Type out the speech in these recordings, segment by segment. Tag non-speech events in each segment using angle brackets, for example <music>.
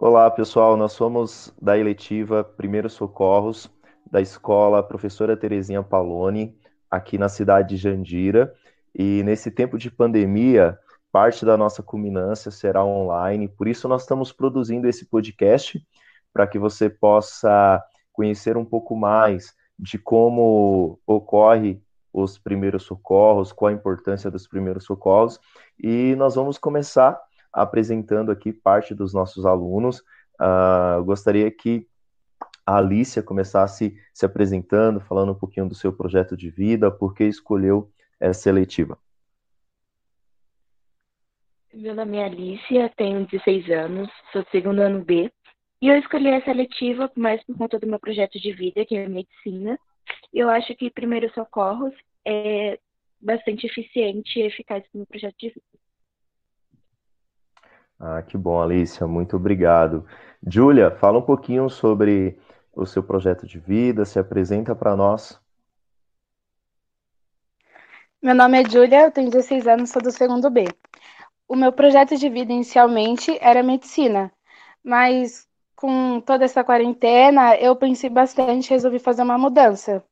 Olá, pessoal. Nós somos da eletiva Primeiros Socorros da escola Professora Terezinha Paloni, aqui na cidade de Jandira. E nesse tempo de pandemia, parte da nossa culminância será online. Por isso, nós estamos produzindo esse podcast para que você possa conhecer um pouco mais de como ocorre os primeiros socorros, qual a importância dos primeiros socorros. E nós vamos começar apresentando aqui parte dos nossos alunos. Uh, gostaria que a Alicia começasse se apresentando, falando um pouquinho do seu projeto de vida, por que escolheu essa eletiva. Meu nome é Alicia, tenho 16 anos, sou do segundo ano B, e eu escolhi essa eletiva mais por conta do meu projeto de vida, que é medicina. Eu acho que primeiros socorros é bastante eficiente e eficaz no meu projeto de vida. Ah, que bom, Alicia, muito obrigado. Júlia, fala um pouquinho sobre o seu projeto de vida, se apresenta para nós. Meu nome é Júlia, eu tenho 16 anos, sou do segundo B. O meu projeto de vida inicialmente era medicina, mas com toda essa quarentena eu pensei bastante e resolvi fazer uma mudança.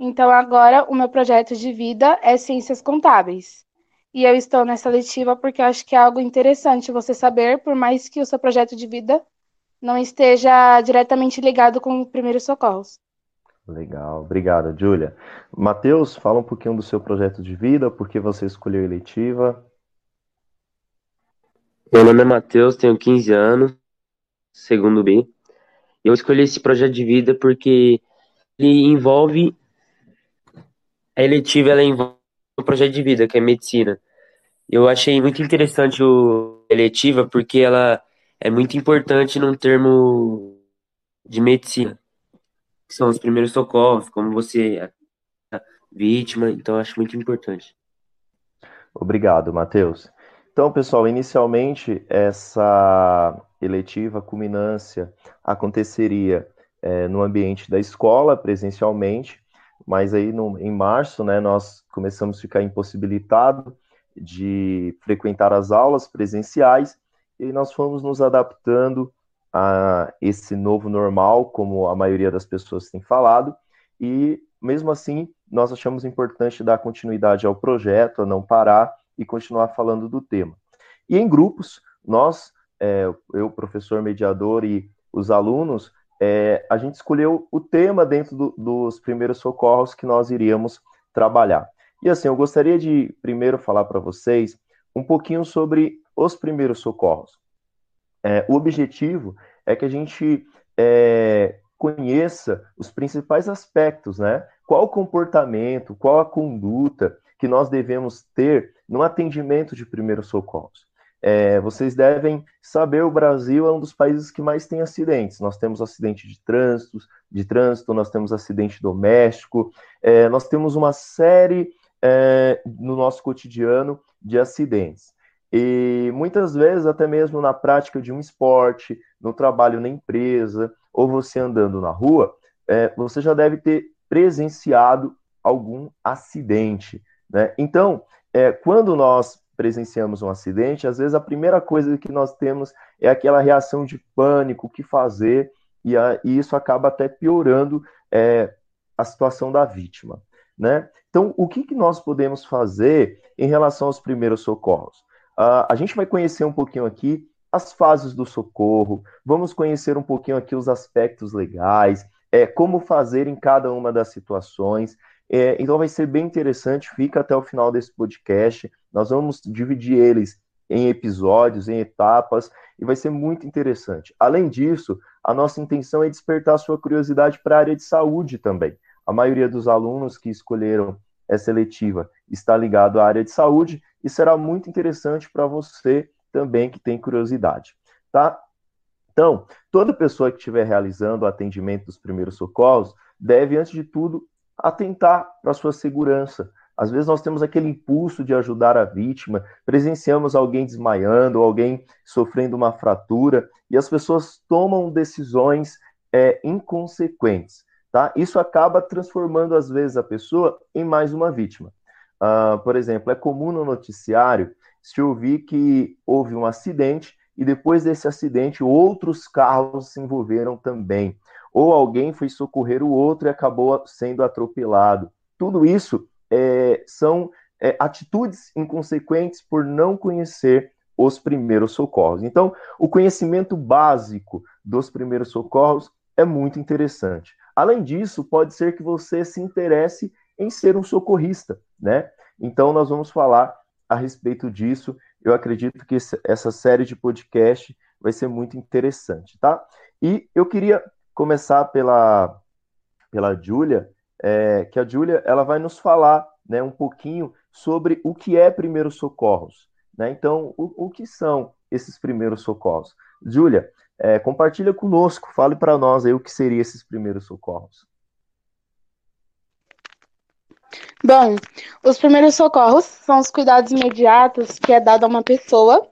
Então agora o meu projeto de vida é ciências contábeis. E eu estou nessa letiva porque eu acho que é algo interessante você saber, por mais que o seu projeto de vida não esteja diretamente ligado com o primeiros socorros. Legal, obrigado, Júlia. Matheus, fala um pouquinho do seu projeto de vida, por que você escolheu a eleitiva. Meu nome é Matheus, tenho 15 anos, segundo B. Eu escolhi esse projeto de vida porque ele envolve a eletiva, ela envolve o projeto de vida, que é medicina. Eu achei muito interessante o eletiva porque ela é muito importante num termo de medicina, são os primeiros socorros, como você é vítima, então acho muito importante. Obrigado, Matheus. Então, pessoal, inicialmente essa eletiva culminância aconteceria é, no ambiente da escola, presencialmente, mas aí no, em março, né, nós começamos a ficar impossibilitados de frequentar as aulas presenciais e nós fomos nos adaptando a esse novo normal, como a maioria das pessoas tem falado, e mesmo assim nós achamos importante dar continuidade ao projeto, a não parar e continuar falando do tema. E em grupos, nós, é, eu, professor mediador e os alunos, é, a gente escolheu o tema dentro do, dos primeiros socorros que nós iríamos trabalhar. E assim, eu gostaria de primeiro falar para vocês um pouquinho sobre os primeiros socorros. É, o objetivo é que a gente é, conheça os principais aspectos, né? Qual o comportamento, qual a conduta que nós devemos ter no atendimento de primeiros socorros. É, vocês devem saber, o Brasil é um dos países que mais tem acidentes. Nós temos acidente de trânsito, de trânsito, nós temos acidente doméstico, é, nós temos uma série é, no nosso cotidiano de acidentes. E muitas vezes, até mesmo na prática de um esporte, no trabalho na empresa, ou você andando na rua, é, você já deve ter presenciado algum acidente. Né? Então, é, quando nós presenciamos um acidente, às vezes a primeira coisa que nós temos é aquela reação de pânico, o que fazer, e, a, e isso acaba até piorando é, a situação da vítima. Né? Então, o que, que nós podemos fazer em relação aos primeiros socorros? Uh, a gente vai conhecer um pouquinho aqui as fases do socorro, vamos conhecer um pouquinho aqui os aspectos legais, é, como fazer em cada uma das situações. É, então vai ser bem interessante, fica até o final desse podcast. Nós vamos dividir eles em episódios, em etapas, e vai ser muito interessante. Além disso, a nossa intenção é despertar sua curiosidade para a área de saúde também. A maioria dos alunos que escolheram essa eletiva está ligado à área de saúde e será muito interessante para você também que tem curiosidade, tá? Então, toda pessoa que estiver realizando o atendimento dos primeiros socorros deve, antes de tudo, atentar para sua segurança. Às vezes nós temos aquele impulso de ajudar a vítima, presenciamos alguém desmaiando, alguém sofrendo uma fratura, e as pessoas tomam decisões é, inconsequentes. Tá? Isso acaba transformando, às vezes, a pessoa em mais uma vítima. Uh, por exemplo, é comum no noticiário se ouvir que houve um acidente e depois desse acidente outros carros se envolveram também. Ou alguém foi socorrer o outro e acabou sendo atropelado. Tudo isso é, são é, atitudes inconsequentes por não conhecer os primeiros socorros. Então, o conhecimento básico dos primeiros socorros é muito interessante. Além disso, pode ser que você se interesse em ser um socorrista, né? Então, nós vamos falar a respeito disso. Eu acredito que essa série de podcast vai ser muito interessante, tá? E eu queria começar pela, pela Júlia, é, que a Júlia ela vai nos falar né, um pouquinho sobre o que é primeiros socorros. Né? Então, o, o que são esses primeiros socorros? Júlia, é, compartilha conosco, fale para nós aí o que seriam esses primeiros socorros. Bom, os primeiros socorros são os cuidados imediatos que é dado a uma pessoa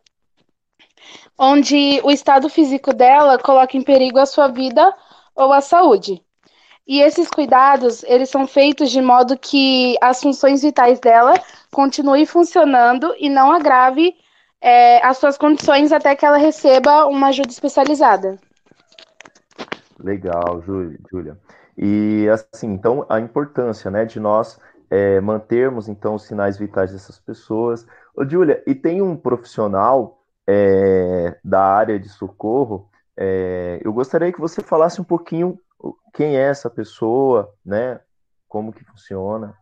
onde o estado físico dela coloca em perigo a sua vida ou a saúde. E esses cuidados, eles são feitos de modo que as funções vitais dela continuem funcionando e não agrave é, as suas condições até que ela receba uma ajuda especializada. Legal, Júlia. E assim, então a importância, né, de nós é, mantermos então os sinais vitais dessas pessoas. Ô, Júlia, e tem um profissional é, da área de socorro. É, eu gostaria que você falasse um pouquinho quem é essa pessoa, né? Como que funciona?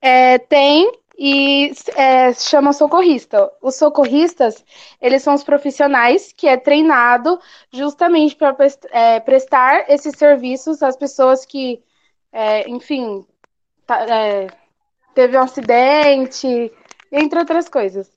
É, tem e é, chama socorrista. Os socorristas, eles são os profissionais que é treinado justamente para é, prestar esses serviços às pessoas que, é, enfim, tá, é, teve um acidente, entre outras coisas.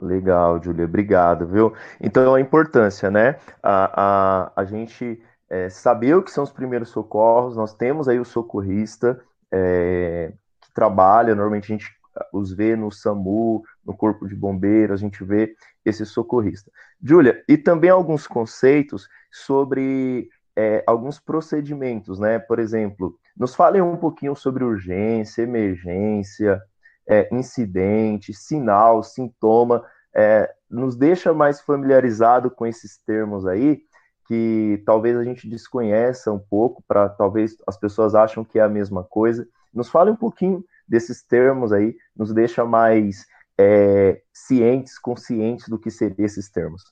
Legal, Júlia, obrigado, viu? Então, a importância, né? A, a, a gente é, saber o que são os primeiros socorros, nós temos aí o socorrista é, que trabalha, normalmente a gente os vê no SAMU, no Corpo de Bombeiros, a gente vê esse socorrista. Júlia, e também alguns conceitos sobre é, alguns procedimentos, né? Por exemplo, nos falem um pouquinho sobre urgência, emergência, é, incidente, sinal, sintoma, é, nos deixa mais familiarizado com esses termos aí, que talvez a gente desconheça um pouco, para talvez as pessoas acham que é a mesma coisa. Nos fale um pouquinho desses termos aí, nos deixa mais é, cientes, conscientes do que seriam esses termos.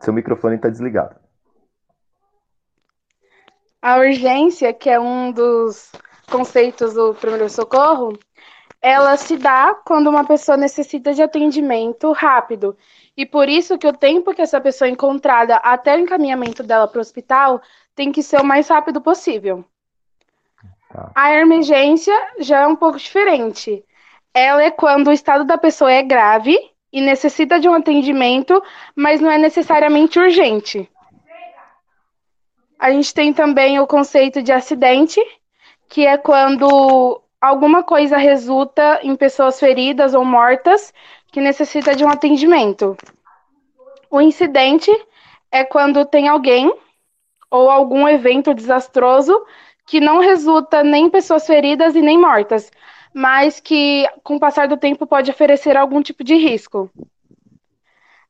Seu microfone está desligado. A urgência, que é um dos conceitos do primeiro socorro, ela se dá quando uma pessoa necessita de atendimento rápido. E por isso que o tempo que essa pessoa é encontrada até o encaminhamento dela para o hospital tem que ser o mais rápido possível. Tá. A emergência já é um pouco diferente. Ela é quando o estado da pessoa é grave e necessita de um atendimento, mas não é necessariamente urgente. A gente tem também o conceito de acidente, que é quando alguma coisa resulta em pessoas feridas ou mortas que necessita de um atendimento. O incidente é quando tem alguém ou algum evento desastroso que não resulta nem em pessoas feridas e nem mortas, mas que com o passar do tempo pode oferecer algum tipo de risco.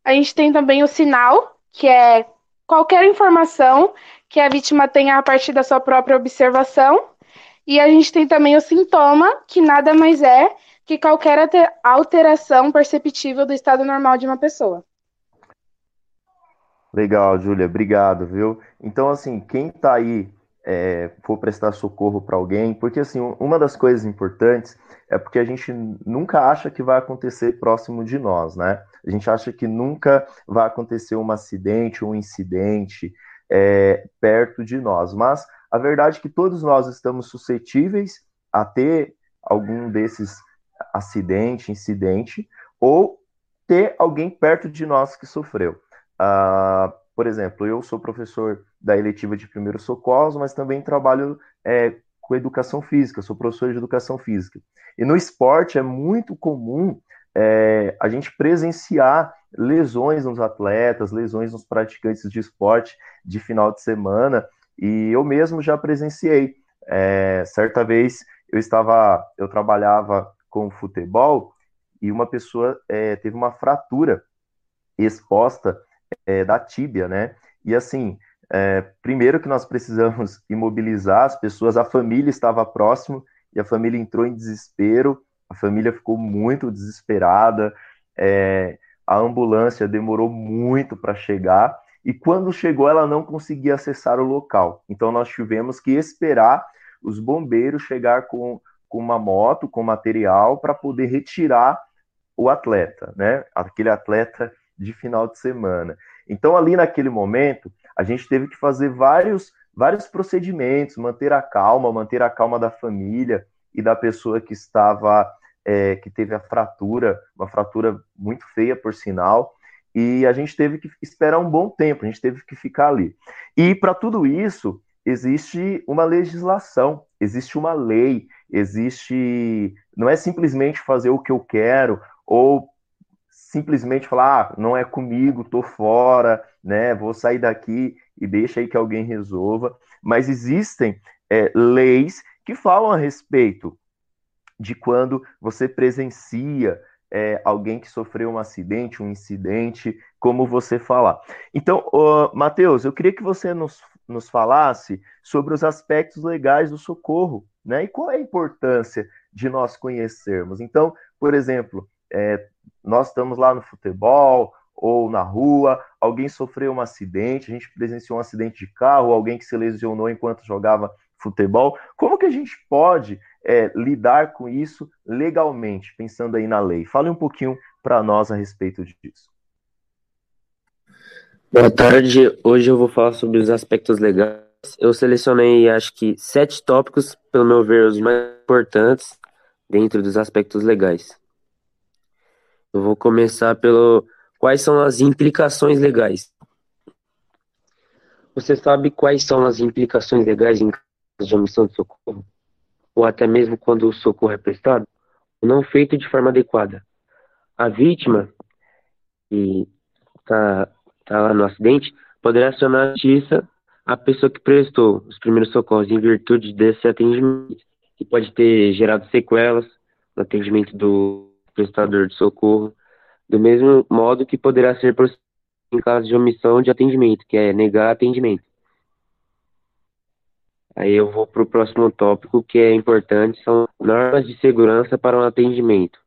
A gente tem também o sinal, que é qualquer informação que a vítima tenha a partir da sua própria observação. E a gente tem também o sintoma, que nada mais é que qualquer alteração perceptível do estado normal de uma pessoa. Legal, Júlia, obrigado, viu? Então, assim, quem tá aí é, for prestar socorro para alguém, porque assim, uma das coisas importantes é porque a gente nunca acha que vai acontecer próximo de nós, né? A gente acha que nunca vai acontecer um acidente, um incidente, é, perto de nós. Mas a verdade é que todos nós estamos suscetíveis a ter algum desses acidente, incidente, ou ter alguém perto de nós que sofreu. Uh, por exemplo, eu sou professor da eletiva de primeiros socorros, mas também trabalho é, com educação física, sou professor de educação física. E no esporte é muito comum é, a gente presenciar lesões nos atletas, lesões nos praticantes de esporte de final de semana, e eu mesmo já presenciei É, certa vez eu estava, eu trabalhava com futebol e uma pessoa é, teve uma fratura exposta é, da tíbia, né? E assim, é, primeiro que nós precisamos <laughs> imobilizar as pessoas, a família estava próximo e a família entrou em desespero, a família ficou muito desesperada, é, a ambulância demorou muito para chegar e quando chegou ela não conseguia acessar o local. Então nós tivemos que esperar os bombeiros chegar com, com uma moto, com material para poder retirar o atleta, né? Aquele atleta de final de semana. Então ali naquele momento a gente teve que fazer vários vários procedimentos, manter a calma, manter a calma da família e da pessoa que estava é, que teve a fratura, uma fratura muito feia, por sinal, e a gente teve que esperar um bom tempo, a gente teve que ficar ali. E para tudo isso, existe uma legislação, existe uma lei, existe. Não é simplesmente fazer o que eu quero, ou simplesmente falar, ah, não é comigo, tô fora, né? Vou sair daqui e deixa aí que alguém resolva. Mas existem é, leis que falam a respeito de quando você presencia é, alguém que sofreu um acidente, um incidente, como você falar. Então, Matheus, eu queria que você nos, nos falasse sobre os aspectos legais do socorro, né? E qual é a importância de nós conhecermos. Então, por exemplo, é, nós estamos lá no futebol ou na rua, alguém sofreu um acidente, a gente presenciou um acidente de carro, alguém que se lesionou enquanto jogava futebol. Como que a gente pode é, lidar com isso legalmente, pensando aí na lei? Fale um pouquinho para nós a respeito disso. Boa tarde. Hoje eu vou falar sobre os aspectos legais. Eu selecionei, acho que, sete tópicos, pelo meu ver, os mais importantes dentro dos aspectos legais. Eu vou começar pelo quais são as implicações legais. Você sabe quais são as implicações legais em de omissão de socorro? ou até mesmo quando o socorro é prestado, não feito de forma adequada. A vítima, que está tá lá no acidente, poderá acionar a justiça a pessoa que prestou os primeiros socorros em virtude desse atendimento, que pode ter gerado sequelas no atendimento do prestador de socorro, do mesmo modo que poderá ser em caso de omissão de atendimento, que é negar atendimento. Aí eu vou para o próximo tópico que é importante, são normas de segurança para um atendimento.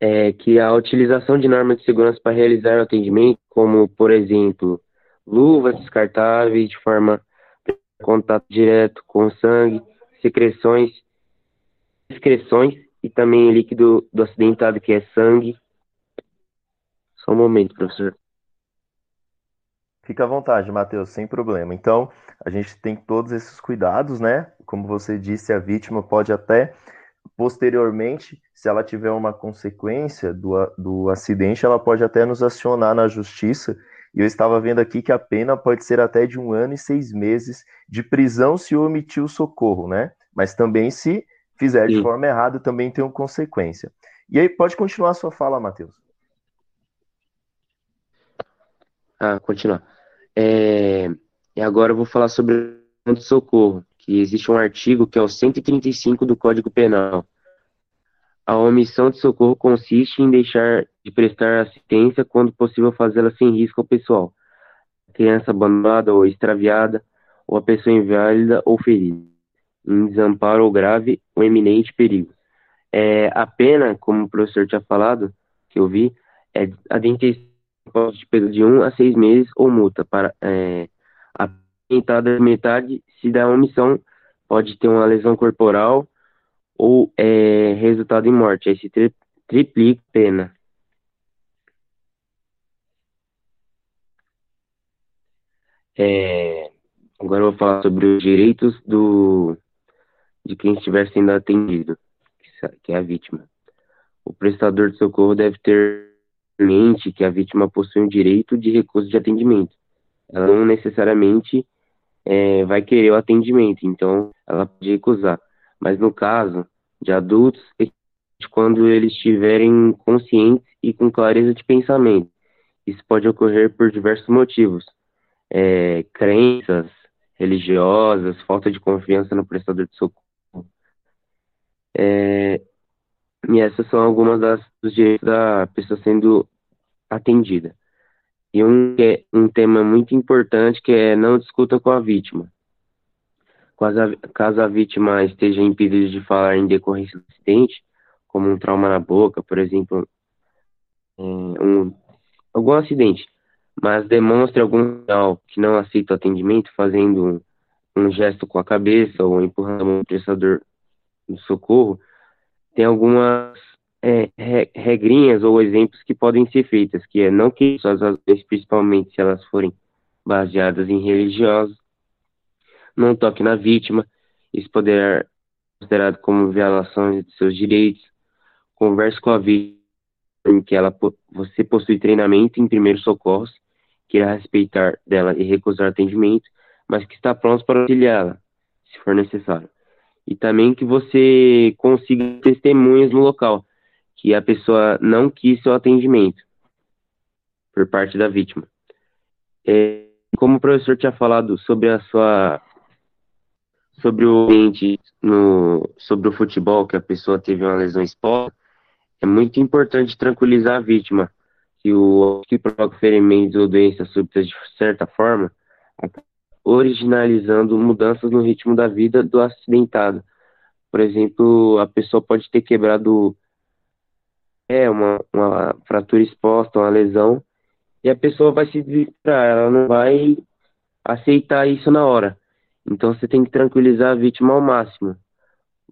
É que a utilização de normas de segurança para realizar o atendimento, como, por exemplo, luvas descartáveis de forma contato direto com sangue, secreções, excreções e também líquido do acidentado, que é sangue. Só um momento, professor. Fica à vontade, Matheus, sem problema. Então, a gente tem todos esses cuidados, né? Como você disse, a vítima pode até posteriormente, se ela tiver uma consequência do, do acidente, ela pode até nos acionar na justiça. E eu estava vendo aqui que a pena pode ser até de um ano e seis meses de prisão se omitir o socorro, né? Mas também se fizer de Sim. forma errada, também tem uma consequência. E aí, pode continuar a sua fala, Matheus. Ah, continuar. É, e agora eu vou falar sobre o socorro, que existe um artigo que é o 135 do Código Penal. A omissão de socorro consiste em deixar de prestar assistência quando possível fazê-la sem risco ao pessoal, criança abandonada ou extraviada, ou a pessoa inválida ou ferida, em desamparo ou grave ou eminente perigo. É, a pena, como o professor tinha falado, que eu vi, é a detenção de peso de um a seis meses ou multa para é, apresentada metade se da omissão pode ter uma lesão corporal ou é, resultado em morte. Aí se tri triplica pena. É, agora eu vou falar sobre os direitos do de quem estiver sendo atendido, que é a vítima. O prestador de socorro deve ter que a vítima possui um direito de recuso de atendimento. Ela não necessariamente é, vai querer o atendimento, então ela pode recusar. Mas no caso de adultos, quando eles estiverem conscientes e com clareza de pensamento. Isso pode ocorrer por diversos motivos: é, crenças, religiosas, falta de confiança no prestador de socorro. É, e essas são algumas das, dos direitos da pessoa sendo atendida. E um, é um tema muito importante que é não discuta com a vítima. Caso a, caso a vítima esteja impedida de falar em decorrência do acidente, como um trauma na boca, por exemplo, um, algum acidente, mas demonstre algum sinal que não aceita o atendimento, fazendo um, um gesto com a cabeça ou empurrando o prestador de socorro, tem algumas é, regrinhas ou exemplos que podem ser feitas, que é não que suas ações, principalmente se elas forem baseadas em religiosos, não toque na vítima, isso poderá ser considerado como violação de seus direitos, converse com a vítima em que ela, você possui treinamento em primeiros socorros, que irá respeitar dela e recusar atendimento, mas que está pronto para auxiliá-la, se for necessário. E também que você consiga testemunhas no local, que a pessoa não quis seu atendimento por parte da vítima. É, como o professor tinha falado sobre a sua sobre o ambiente no sobre o futebol que a pessoa teve uma lesão exposta, é muito importante tranquilizar a vítima que o que provoca ferimentos ou doenças súbitas de certa forma, originalizando mudanças no ritmo da vida do acidentado. Por exemplo, a pessoa pode ter quebrado é uma, uma fratura exposta, uma lesão, e a pessoa vai se desesperar, ela não vai aceitar isso na hora. Então você tem que tranquilizar a vítima ao máximo.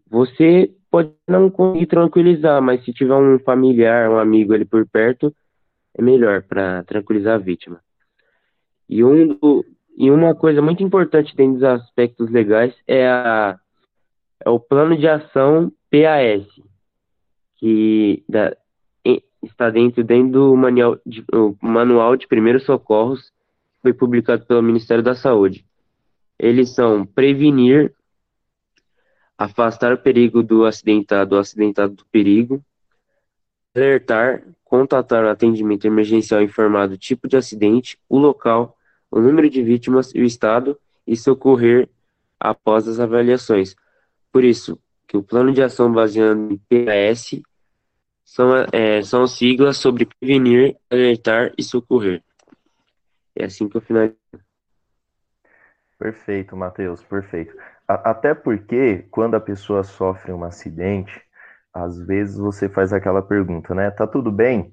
Você pode não conseguir tranquilizar, mas se tiver um familiar, um amigo ali por perto, é melhor para tranquilizar a vítima. E, um do, e uma coisa muito importante dentro dos aspectos legais é, a, é o plano de ação PAS, que da, está dentro, dentro do manual de, manual de primeiros socorros, que foi publicado pelo Ministério da Saúde. Eles são prevenir, afastar o perigo do acidentado, o acidentado do perigo, alertar, contatar o atendimento emergencial informado tipo de acidente, o local, o número de vítimas e o estado, e socorrer após as avaliações. Por isso, que o plano de ação baseado em PAS são, é, são siglas sobre prevenir, alertar e socorrer. É assim que eu finalizo. Perfeito, Matheus, perfeito. Até porque, quando a pessoa sofre um acidente, às vezes você faz aquela pergunta, né? Tá tudo bem?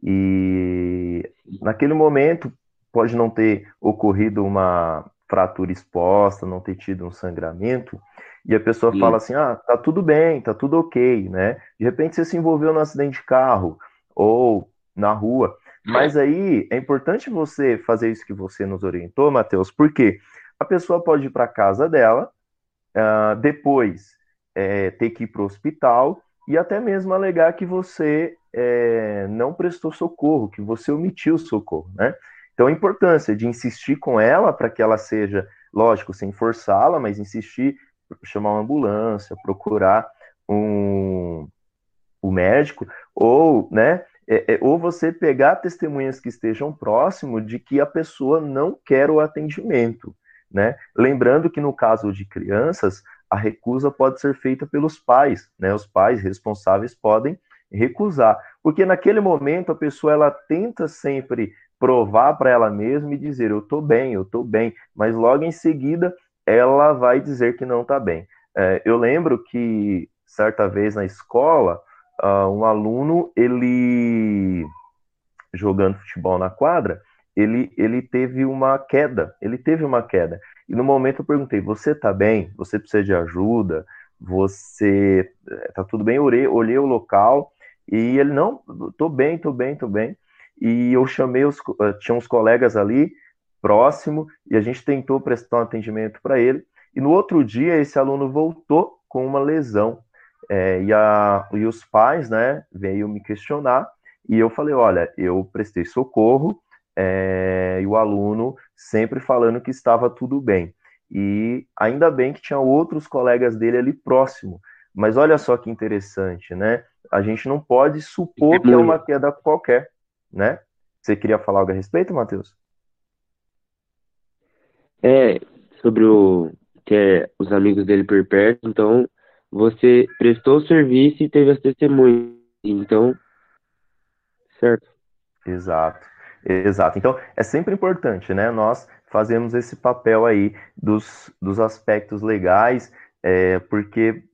E naquele momento pode não ter ocorrido uma fratura exposta, não ter tido um sangramento, e a pessoa Sim. fala assim: ah, tá tudo bem, tá tudo ok, né? De repente você se envolveu num acidente de carro ou na rua. Mas aí é importante você fazer isso que você nos orientou, Matheus, porque a pessoa pode ir para casa dela, uh, depois é, ter que ir para o hospital e até mesmo alegar que você é, não prestou socorro, que você omitiu socorro, né? Então a importância de insistir com ela para que ela seja, lógico, sem forçá-la, mas insistir chamar uma ambulância, procurar um, um médico, ou, né, é, é, ou você pegar testemunhas que estejam próximo de que a pessoa não quer o atendimento, né? Lembrando que no caso de crianças, a recusa pode ser feita pelos pais, né? Os pais responsáveis podem recusar, porque naquele momento a pessoa ela tenta sempre provar para ela mesma e dizer eu estou bem, eu estou bem, mas logo em seguida ela vai dizer que não está bem. É, eu lembro que certa vez na escola, uh, um aluno, ele jogando futebol na quadra, ele, ele teve uma queda, ele teve uma queda. E no momento eu perguntei, você está bem? Você precisa de ajuda? Você tá tudo bem? Olhei, olhei o local e ele, não, tô bem, tô bem, tô bem. E eu chamei os, eh, tinha uns colegas ali, próximo e a gente tentou prestar um atendimento para ele. E no outro dia, esse aluno voltou com uma lesão. É, e, a, e os pais, né, veio me questionar. E eu falei: olha, eu prestei socorro é, e o aluno sempre falando que estava tudo bem. E ainda bem que tinha outros colegas dele ali próximo. Mas olha só que interessante, né? A gente não pode supor que é uma queda qualquer, né? Você queria falar algo a respeito, Matheus? É, sobre o ter os amigos dele por perto, então você prestou o serviço e teve as testemunhas. Então, certo. Exato, exato. Então, é sempre importante, né? Nós fazemos esse papel aí dos, dos aspectos legais, é, porque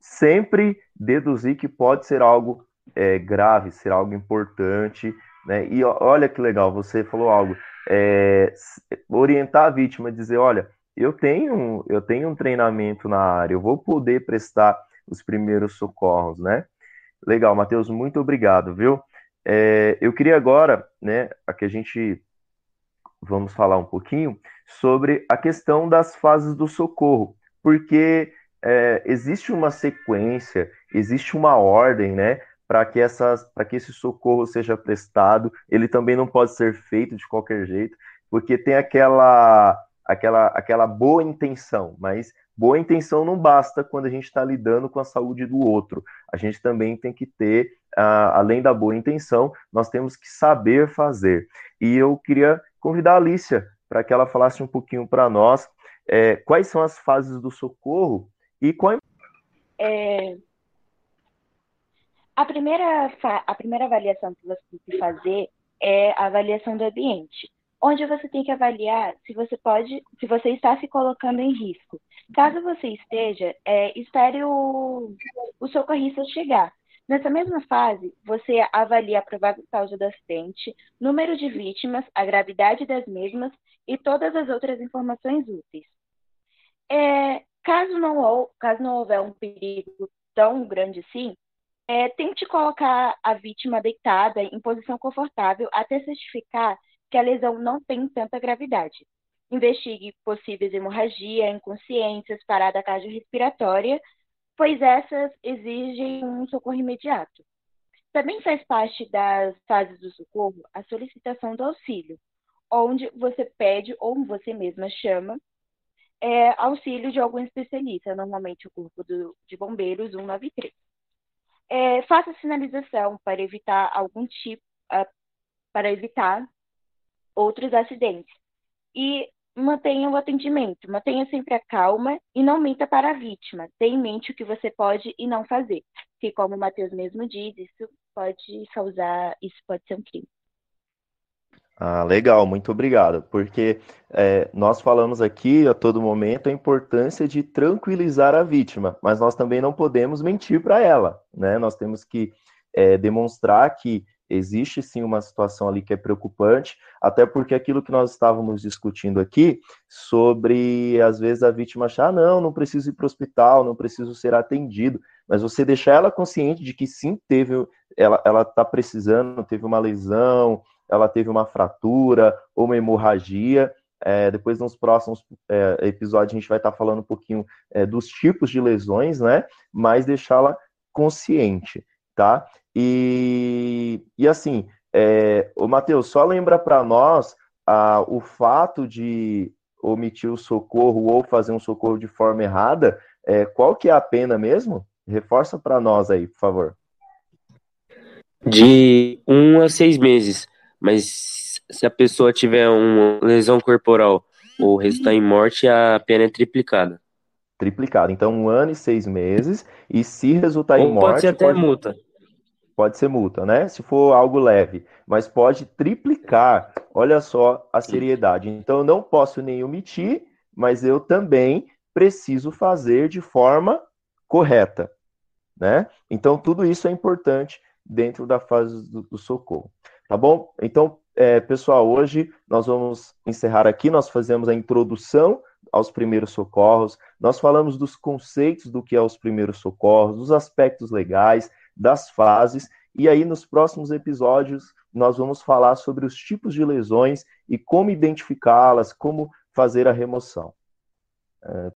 sempre deduzir que pode ser algo é, grave, ser algo importante, né? E olha que legal, você falou algo, é, orientar a vítima, dizer, olha, eu tenho, eu tenho um treinamento na área, eu vou poder prestar os primeiros socorros, né? Legal, Matheus, muito obrigado, viu? É, eu queria agora, né, a que a gente vamos falar um pouquinho sobre a questão das fases do socorro, porque é, existe uma sequência, existe uma ordem, né, para que essas, que esse socorro seja prestado. Ele também não pode ser feito de qualquer jeito, porque tem aquela, aquela, aquela boa intenção, mas boa intenção não basta quando a gente está lidando com a saúde do outro. A gente também tem que ter, uh, além da boa intenção, nós temos que saber fazer. E eu queria convidar a Alicia para que ela falasse um pouquinho para nós é, quais são as fases do socorro e qual é, a primeira a primeira avaliação que você tem que fazer é a avaliação do ambiente, onde você tem que avaliar se você pode, se você está se colocando em risco. Caso você esteja, é, espere o, o socorrista chegar. Nessa mesma fase, você avalia a provável causa do acidente, número de vítimas, a gravidade das mesmas e todas as outras informações úteis. É, caso, não, caso não houver um perigo tão grande assim, é, tente colocar a vítima deitada em posição confortável até certificar que a lesão não tem tanta gravidade. Investigue possíveis hemorragia, inconsciências, parada cardiorrespiratória pois essas exigem um socorro imediato. Também faz parte das fases do socorro a solicitação do auxílio, onde você pede ou você mesma chama é, auxílio de algum especialista, normalmente o Corpo do, de Bombeiros 193. É, faça sinalização para evitar algum tipo, uh, para evitar outros acidentes. E mantenha o atendimento, mantenha sempre a calma e não minta para a vítima. Tenha em mente o que você pode e não fazer. Que, como o Matheus mesmo diz, isso pode causar, isso pode ser um crime. Ah, legal, muito obrigado. Porque é, nós falamos aqui a todo momento a importância de tranquilizar a vítima, mas nós também não podemos mentir para ela, né? Nós temos que é, demonstrar que existe sim uma situação ali que é preocupante, até porque aquilo que nós estávamos discutindo aqui, sobre às vezes a vítima achar, ah, não, não preciso ir para o hospital, não preciso ser atendido, mas você deixar ela consciente de que sim, teve, ela está precisando, teve uma lesão, ela teve uma fratura ou uma hemorragia. É, depois, nos próximos é, episódios, a gente vai estar tá falando um pouquinho é, dos tipos de lesões, né? Mas deixá-la consciente, tá? E, e assim, é, o Matheus, só lembra para nós ah, o fato de omitir o socorro ou fazer um socorro de forma errada, é, qual que é a pena mesmo? Reforça para nós aí, por favor. De um a seis meses, mas se a pessoa tiver uma lesão corporal ou resultar em morte, a pena é triplicada. Triplicada. Então, um ano e seis meses, e se resultar ou em morte. Pode ser até pode... multa pode ser multa, né? Se for algo leve, mas pode triplicar. Olha só a seriedade. Então, eu não posso nem omitir, mas eu também preciso fazer de forma correta, né? Então, tudo isso é importante dentro da fase do, do socorro, tá bom? Então, é, pessoal, hoje nós vamos encerrar aqui. Nós fazemos a introdução aos primeiros socorros, nós falamos dos conceitos do que é os primeiros socorros, dos aspectos legais, das fases. E aí, nos próximos episódios, nós vamos falar sobre os tipos de lesões e como identificá-las, como fazer a remoção. É,